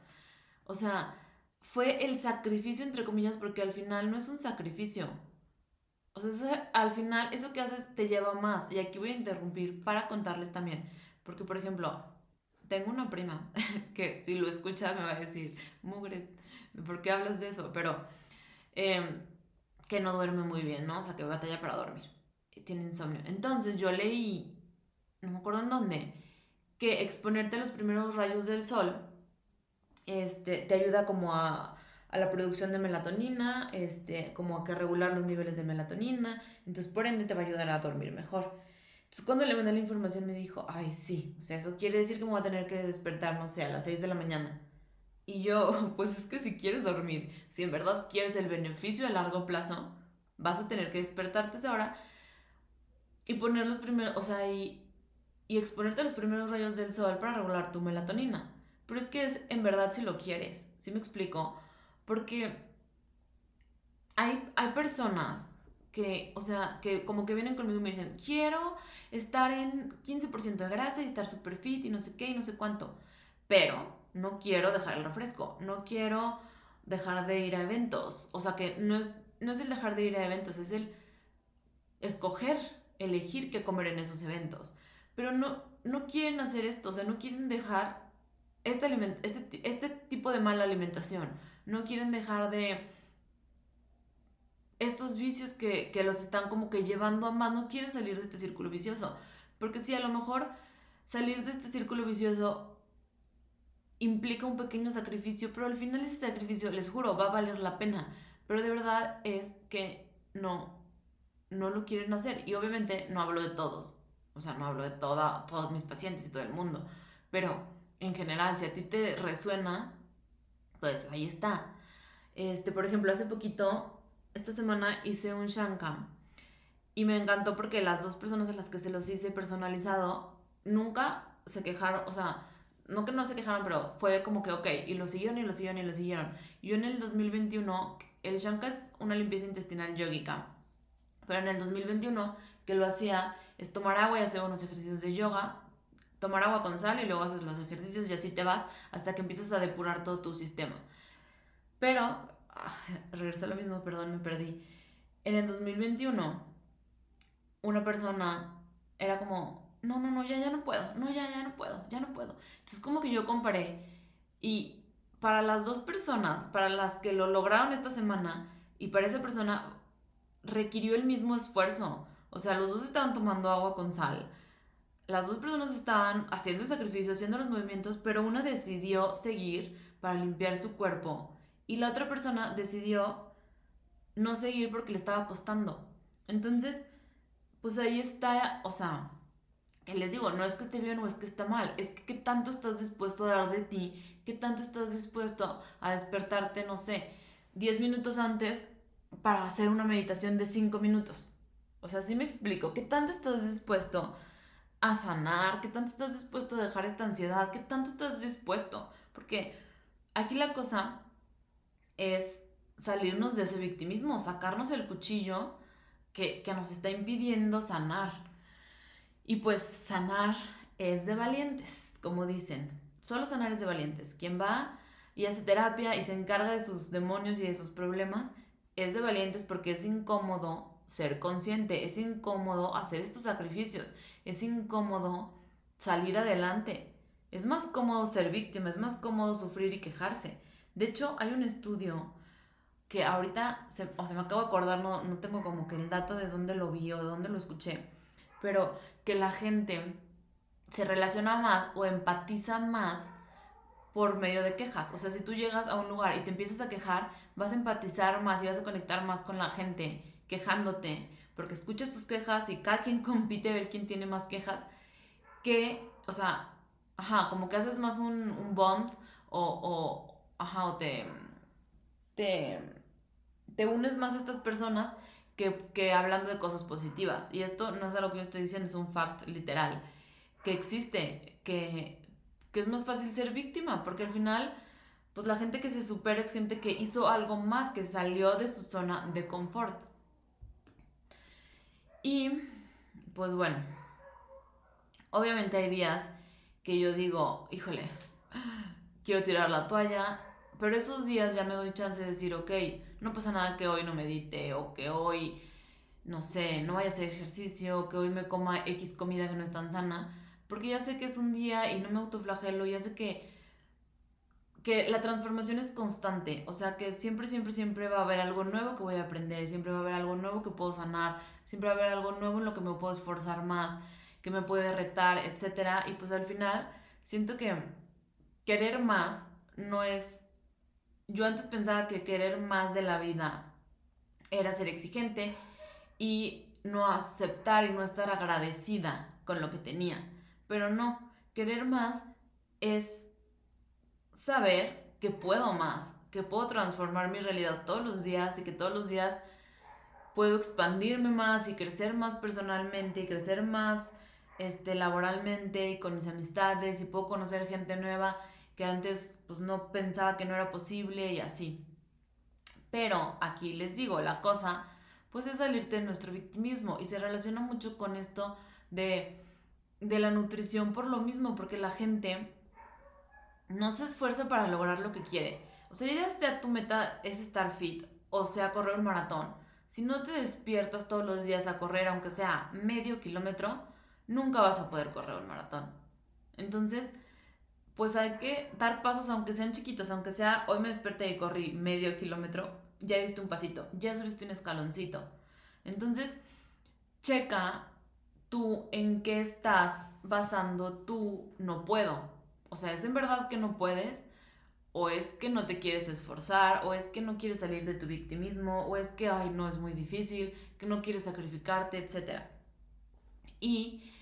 O sea, fue el sacrificio entre comillas porque al final no es un sacrificio. O sea, al final eso que haces te lleva más. Y aquí voy a interrumpir para contarles también. Porque, por ejemplo, tengo una prima [LAUGHS] que si lo escucha me va a decir, mugre, ¿por qué hablas de eso? Pero eh, que no duerme muy bien, ¿no? O sea, que batalla para dormir. Tiene insomnio. Entonces yo leí, no me acuerdo en dónde, que exponerte a los primeros rayos del sol este, te ayuda como a, a la producción de melatonina, este, como a que regular los niveles de melatonina, entonces por ende te va a ayudar a dormir mejor. Cuando le mandé la información me dijo, ay sí, o sea, eso quiere decir que me voy a tener que despertar, no sé, a las 6 de la mañana. Y yo, [LAUGHS] pues es que si quieres dormir, si en verdad quieres el beneficio a largo plazo, vas a tener que despertarte esa hora y poner los primeros, o sea, y, y exponerte a los primeros rayos del sol para regular tu melatonina. Pero es que es en verdad si lo quieres, ¿sí me explico? Porque hay, hay personas que, o sea, que como que vienen conmigo y me dicen, quiero estar en 15% de grasa y estar super fit y no sé qué y no sé cuánto. Pero no quiero dejar el refresco, no quiero dejar de ir a eventos. O sea que no es, no es el dejar de ir a eventos, es el escoger, elegir qué comer en esos eventos. Pero no, no quieren hacer esto, o sea, no quieren dejar este, este, este tipo de mala alimentación. No quieren dejar de estos vicios que, que, los están como que llevando a más, no quieren salir de este círculo vicioso. Porque si a lo mejor salir de este círculo vicioso implica un pequeño sacrificio, pero al final ese sacrificio, les juro, va a valer la pena. Pero de verdad es que no, no lo quieren hacer. Y obviamente no hablo de todos. O sea, no hablo de toda, todos mis pacientes y todo el mundo. Pero en general, si a ti te resuena, pues ahí está. Este, por ejemplo, hace poquito, esta semana hice un Shankam. Y me encantó porque las dos personas a las que se los hice personalizado nunca se quejaron, o sea, no que no se quejaron, pero fue como que, ok, y lo siguieron y lo siguieron y lo siguieron. Yo en el 2021, el Shanka es una limpieza intestinal yogica, pero en el 2021 que lo hacía es tomar agua y hacer unos ejercicios de yoga, tomar agua con sal y luego haces los ejercicios y así te vas hasta que empiezas a depurar todo tu sistema. Pero, ah, [LAUGHS] regresé a lo mismo, perdón, me perdí. En el 2021, una persona era como, no, no, no, ya, ya no puedo, no, ya, ya no puedo, ya no puedo. Entonces como que yo comparé y para las dos personas, para las que lo lograron esta semana y para esa persona requirió el mismo esfuerzo. O sea, los dos estaban tomando agua con sal. Las dos personas estaban haciendo el sacrificio, haciendo los movimientos, pero una decidió seguir para limpiar su cuerpo y la otra persona decidió no seguir porque le estaba costando. Entonces, pues ahí está, o sea, que les digo, no es que esté bien o es que está mal, es que qué tanto estás dispuesto a dar de ti, qué tanto estás dispuesto a despertarte, no sé, 10 minutos antes para hacer una meditación de 5 minutos. O sea, sí me explico, qué tanto estás dispuesto a sanar, qué tanto estás dispuesto a dejar esta ansiedad, qué tanto estás dispuesto. Porque aquí la cosa es salirnos de ese victimismo, sacarnos el cuchillo que, que nos está impidiendo sanar. Y pues sanar es de valientes, como dicen. Solo sanar es de valientes. Quien va y hace terapia y se encarga de sus demonios y de sus problemas es de valientes porque es incómodo ser consciente, es incómodo hacer estos sacrificios, es incómodo salir adelante. Es más cómodo ser víctima, es más cómodo sufrir y quejarse. De hecho, hay un estudio que ahorita, se, o sea, me acabo de acordar, no, no tengo como que el dato de dónde lo vi o de dónde lo escuché, pero que la gente se relaciona más o empatiza más por medio de quejas. O sea, si tú llegas a un lugar y te empiezas a quejar, vas a empatizar más y vas a conectar más con la gente quejándote, porque escuchas tus quejas y cada quien [LAUGHS] compite a ver quién tiene más quejas, que, o sea, ajá, como que haces más un, un bond o, o, ajá, o te, te, te unes más a estas personas que, que hablando de cosas positivas. Y esto no es algo que yo estoy diciendo, es un fact literal, que existe, que, que es más fácil ser víctima, porque al final, pues la gente que se supera es gente que hizo algo más, que salió de su zona de confort. Y, pues bueno, obviamente hay días que yo digo, híjole, quiero tirar la toalla, pero esos días ya me doy chance de decir, ok, no pasa nada que hoy no medite o que hoy, no sé, no vaya a hacer ejercicio, o que hoy me coma X comida que no es tan sana, porque ya sé que es un día y no me autoflagelo, ya sé que, que la transformación es constante, o sea que siempre, siempre, siempre va a haber algo nuevo que voy a aprender, siempre va a haber algo nuevo que puedo sanar, siempre va a haber algo nuevo en lo que me puedo esforzar más, que me puede retar, etc. Y pues al final siento que querer más no es yo antes pensaba que querer más de la vida era ser exigente y no aceptar y no estar agradecida con lo que tenía. Pero no, querer más es saber que puedo más, que puedo transformar mi realidad todos los días y que todos los días puedo expandirme más y crecer más personalmente y crecer más este, laboralmente y con mis amistades y puedo conocer gente nueva que antes pues no pensaba que no era posible y así. Pero aquí les digo, la cosa pues es salirte de nuestro victimismo y se relaciona mucho con esto de, de la nutrición por lo mismo, porque la gente no se esfuerza para lograr lo que quiere. O sea, ya sea tu meta es estar fit o sea correr un maratón, si no te despiertas todos los días a correr, aunque sea medio kilómetro, nunca vas a poder correr un maratón. Entonces, pues hay que dar pasos aunque sean chiquitos, aunque sea hoy me desperté y corrí medio kilómetro, ya diste un pasito, ya subiste un escaloncito. Entonces, checa tú en qué estás basando tú no puedo. O sea, ¿es en verdad que no puedes? ¿O es que no te quieres esforzar? ¿O es que no quieres salir de tu victimismo? ¿O es que, ay, no es muy difícil? ¿Que no quieres sacrificarte? Etcétera. Y,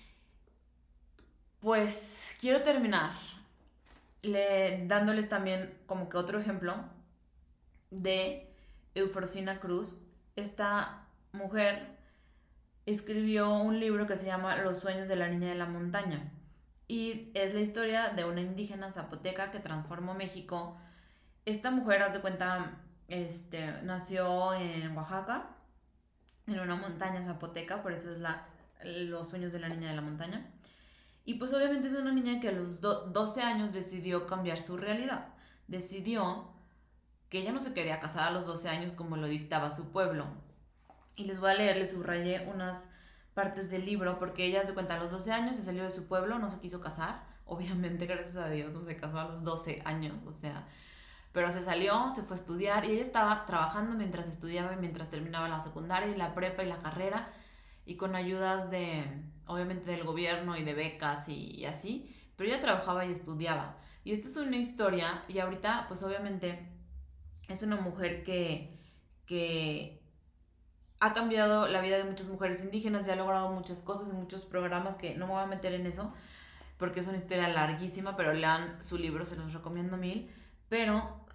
pues, quiero terminar le, dándoles también como que otro ejemplo de Euforcina Cruz. Esta mujer escribió un libro que se llama Los sueños de la niña de la montaña y es la historia de una indígena zapoteca que transformó México. Esta mujer, haz de cuenta, este, nació en Oaxaca, en una montaña zapoteca, por eso es la, Los sueños de la niña de la montaña. Y pues obviamente es una niña que a los 12 años decidió cambiar su realidad. Decidió que ella no se quería casar a los 12 años como lo dictaba su pueblo. Y les voy a leer, les subrayé unas partes del libro porque ella se cuenta a los 12 años se salió de su pueblo, no se quiso casar. Obviamente, [LAUGHS] gracias a Dios, no se casó a los 12 años, o sea, pero se salió, se fue a estudiar y ella estaba trabajando mientras estudiaba y mientras terminaba la secundaria y la prepa y la carrera y con ayudas de, obviamente del gobierno y de becas y, así, pero ella trabajaba y estudiaba. Y esta es una historia y ahorita pues obviamente es una mujer que, que ha cambiado la vida de muchas mujeres indígenas y ha logrado muchas cosas en muchos programas que no me voy a meter en eso porque es una historia larguísima, pero lean su libro, se los recomiendo mil. Pero,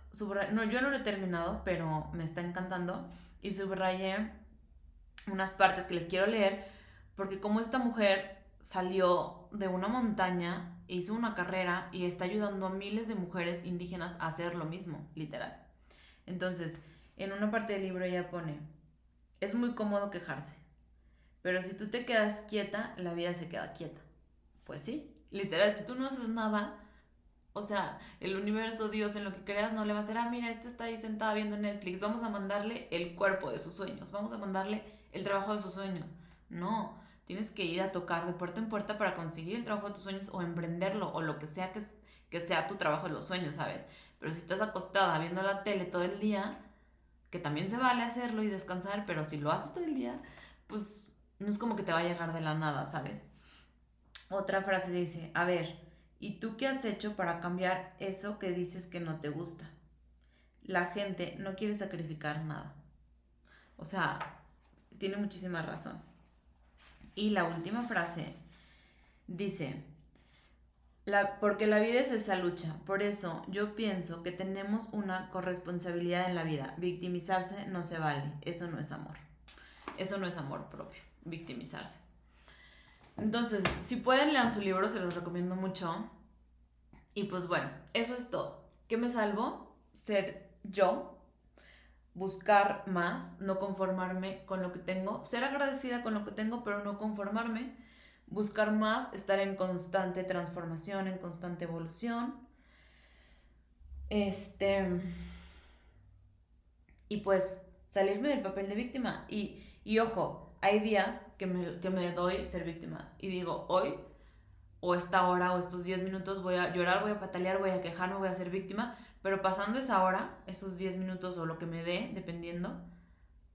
no, yo no lo he terminado, pero me está encantando y subrayé unas partes que les quiero leer porque como esta mujer salió de una montaña, hizo una carrera y está ayudando a miles de mujeres indígenas a hacer lo mismo, literal. Entonces, en una parte del libro ella pone, es muy cómodo quejarse, pero si tú te quedas quieta, la vida se queda quieta. Pues sí, literal, si tú no haces nada, o sea, el universo, Dios, en lo que creas, no le va a decir, ah, mira, este está ahí sentada viendo Netflix, vamos a mandarle el cuerpo de sus sueños, vamos a mandarle el trabajo de sus sueños. No, Tienes que ir a tocar de puerta en puerta para conseguir el trabajo de tus sueños o emprenderlo o lo que sea que, sea tu trabajo de los sueños, ¿sabes? Pero si estás acostada viendo la tele todo el día, que también se vale hacerlo y descansar, pero si lo haces todo el día, pues no es como que te va a llegar de la nada, ¿sabes? Otra frase dice, a ver, ¿y tú qué has hecho para cambiar eso que dices que no te gusta? La gente no quiere sacrificar nada. O sea, tiene muchísima razón. Y la última frase dice, porque la vida es esa lucha, por eso yo pienso que tenemos una corresponsabilidad en la vida. Victimizarse no se vale, eso no es amor. Eso no es amor propio, victimizarse. Entonces, si pueden leer su libro, se los recomiendo mucho. Y pues bueno, eso es todo. ¿Qué me salvo? Ser yo, buscar más, no conformarme con lo que tengo, ser agradecida con lo que tengo, pero no conformarme, buscar más, estar en constante transformación, en constante evolución. Este. Y pues salirme del papel de víctima. Y, y ojo, hay días que me, que me doy ser víctima y digo, hoy, o esta hora, o estos 10 minutos, voy a llorar, voy a patalear, voy a quejarme, voy a ser víctima pero pasando esa hora, esos 10 minutos o lo que me dé, dependiendo,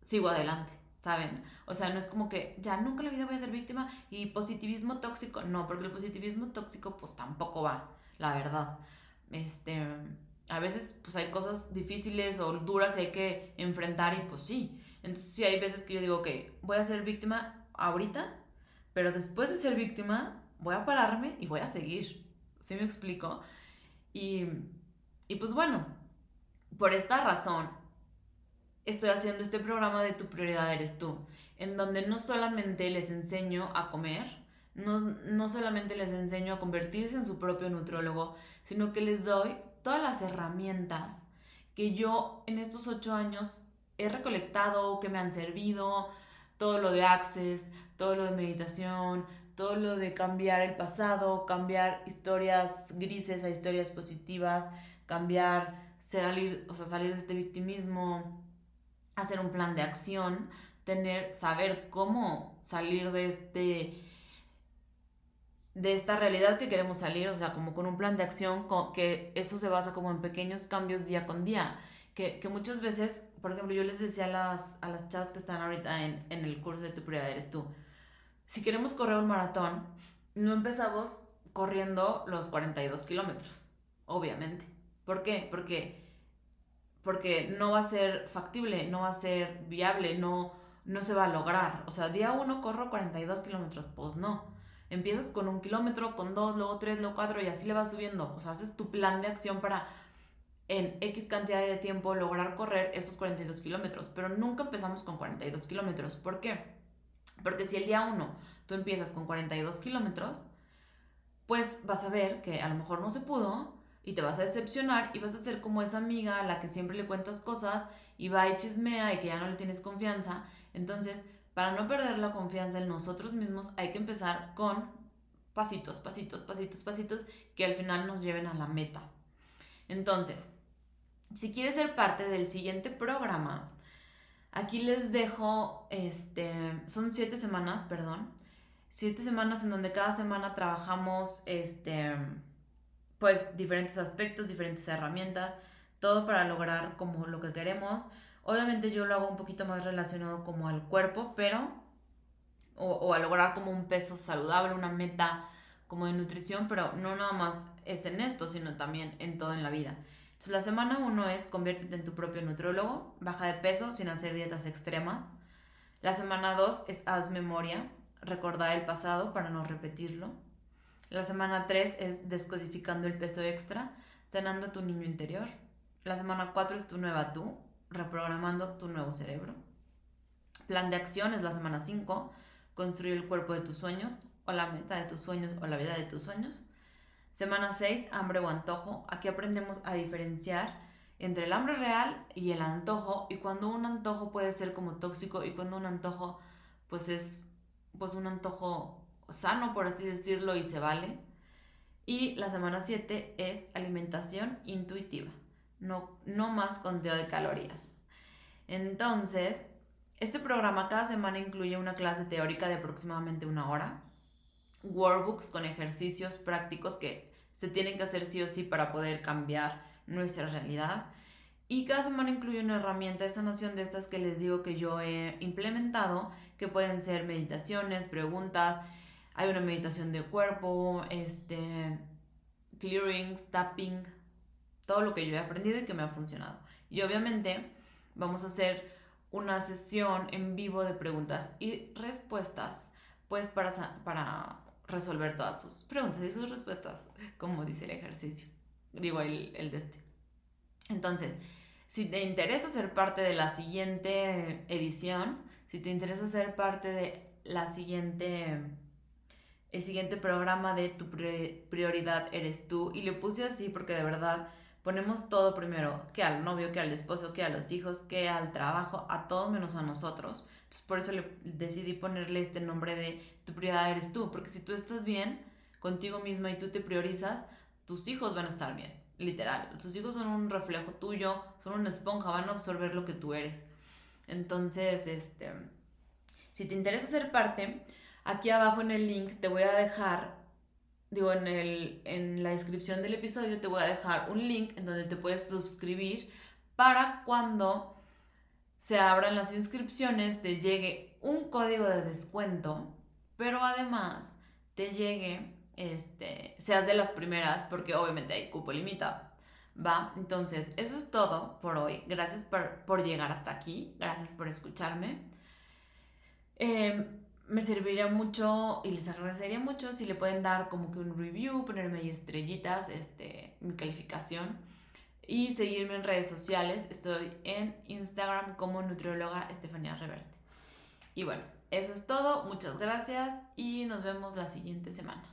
sigo adelante, ¿saben? O sea, no es como que ya nunca en la vida voy a ser víctima y positivismo tóxico, no, porque el positivismo tóxico pues tampoco va, la verdad. Este, a veces pues hay cosas difíciles o duras y hay que enfrentar y pues sí. Entonces sí hay veces que yo digo, ok, voy a ser víctima ahorita, pero después de ser víctima voy a pararme y voy a seguir. ¿Sí me explico? Y y pues bueno, por esta razón estoy haciendo este programa de Tu prioridad eres tú, en donde no solamente les enseño a comer, no, no solamente les enseño a convertirse en su propio nutrólogo, sino que les doy todas las herramientas que yo en estos ocho años he recolectado, que me han servido, todo lo de Access, todo lo de meditación, todo lo de cambiar el pasado, cambiar historias grises a historias positivas, cambiar, salir, o sea, salir de este victimismo, hacer un plan de acción, tener, saber cómo salir de este de esta realidad que queremos salir, o sea, como con un plan de acción, que eso se basa como en pequeños cambios día con día, que, muchas veces, por ejemplo, yo les decía a las, a las chavas que están ahorita en, en el curso de tu prioridad eres tú, si queremos correr un maratón, no empezamos corriendo los 42 kilómetros, obviamente. ¿Por qué? Porque, porque no va a ser factible, no va a ser viable, no, no se va a lograr. O sea, día uno corro 42 kilómetros, pues no. Empiezas con un kilómetro, con dos, luego tres, luego cuatro y así le vas subiendo. O sea, haces tu plan de acción para en X cantidad de tiempo lograr correr esos 42 kilómetros. Pero nunca empezamos con 42 kilómetros. ¿Por qué? Porque si el día uno tú empiezas con 42 kilómetros, pues vas a ver que a lo mejor no se pudo, y te vas a decepcionar y vas a ser como esa amiga a la que siempre le cuentas cosas y va y chismea y que ya no le tienes confianza. Entonces, para no perder la confianza en nosotros mismos, hay que empezar con pasitos, pasitos, pasitos, pasitos, que al final nos lleven a la meta. Entonces, si quieres ser parte del siguiente programa, aquí les dejo, este, son siete semanas, perdón, siete semanas en donde cada semana trabajamos, este, pues, diferentes aspectos, diferentes herramientas, todo para lograr como lo que queremos. Obviamente yo lo hago un poquito más relacionado como al cuerpo, pero, o, o a lograr como un peso saludable, una meta como de nutrición, pero no nada más es en esto, sino también en todo en la vida. Entonces, la semana uno es conviértete en tu propio nutriólogo, baja de peso sin hacer dietas extremas. La semana 2 es haz memoria, recordar el pasado para no repetirlo. La semana 3 es descodificando el peso extra, sanando tu niño interior. La semana 4 es tu nueva tú, reprogramando tu nuevo cerebro. Plan de acción es la semana 5, construir el cuerpo de tus sueños o la meta de tus sueños o la vida de tus sueños. Semana 6, hambre o antojo. Aquí aprendemos a diferenciar entre el hambre real y el antojo y cuando un antojo puede ser como tóxico y cuando un antojo pues es pues un antojo sano por así decirlo y se vale. Y la semana 7 es alimentación intuitiva, no, no más conteo de calorías. Entonces, este programa cada semana incluye una clase teórica de aproximadamente una hora workbooks con ejercicios prácticos que se tienen que hacer sí o sí para poder cambiar nuestra realidad. Y cada semana incluye una herramienta de sanación de estas que les digo que yo he implementado, que pueden ser meditaciones, preguntas, hay una meditación de cuerpo, este, clearings, tapping, todo lo que yo he aprendido y que me ha funcionado. Y obviamente vamos a hacer una sesión en vivo de preguntas y respuestas, pues para, para resolver todas sus preguntas y sus respuestas, como dice el ejercicio. Digo, el, el de este. Entonces, si te interesa ser parte de la siguiente edición, si te interesa ser parte de la siguiente, el siguiente programa de tu prioridad eres tú, y le puse así porque de verdad ponemos todo primero, que al novio, que al esposo, que a los hijos, que al trabajo, a todos menos a nosotros por eso le decidí ponerle este nombre de tu prioridad eres tú, porque si tú estás bien contigo misma y tú te priorizas, tus hijos van a estar bien, literal. Tus hijos son un reflejo tuyo, son una esponja, van a absorber lo que tú eres. Entonces, este, si te interesa ser parte, aquí abajo en el link te voy a dejar, digo, en, el, en la descripción del episodio te voy a dejar un link en donde te puedes suscribir para cuando se abran las inscripciones, te llegue un código de descuento, pero además te llegue, este, seas de las primeras, porque obviamente hay cupo limitado. ¿Va? Entonces, eso es todo por hoy. Gracias por, llegar hasta aquí. Gracias por escucharme. Em, me serviría mucho y les agradecería mucho si le pueden dar como que un review, ponerme ahí estrellitas, este, mi calificación y seguirme en redes sociales. Estoy en Instagram como nutrióloga Estefanía Reverte. Y bueno, eso es todo. Muchas gracias y nos vemos la siguiente semana.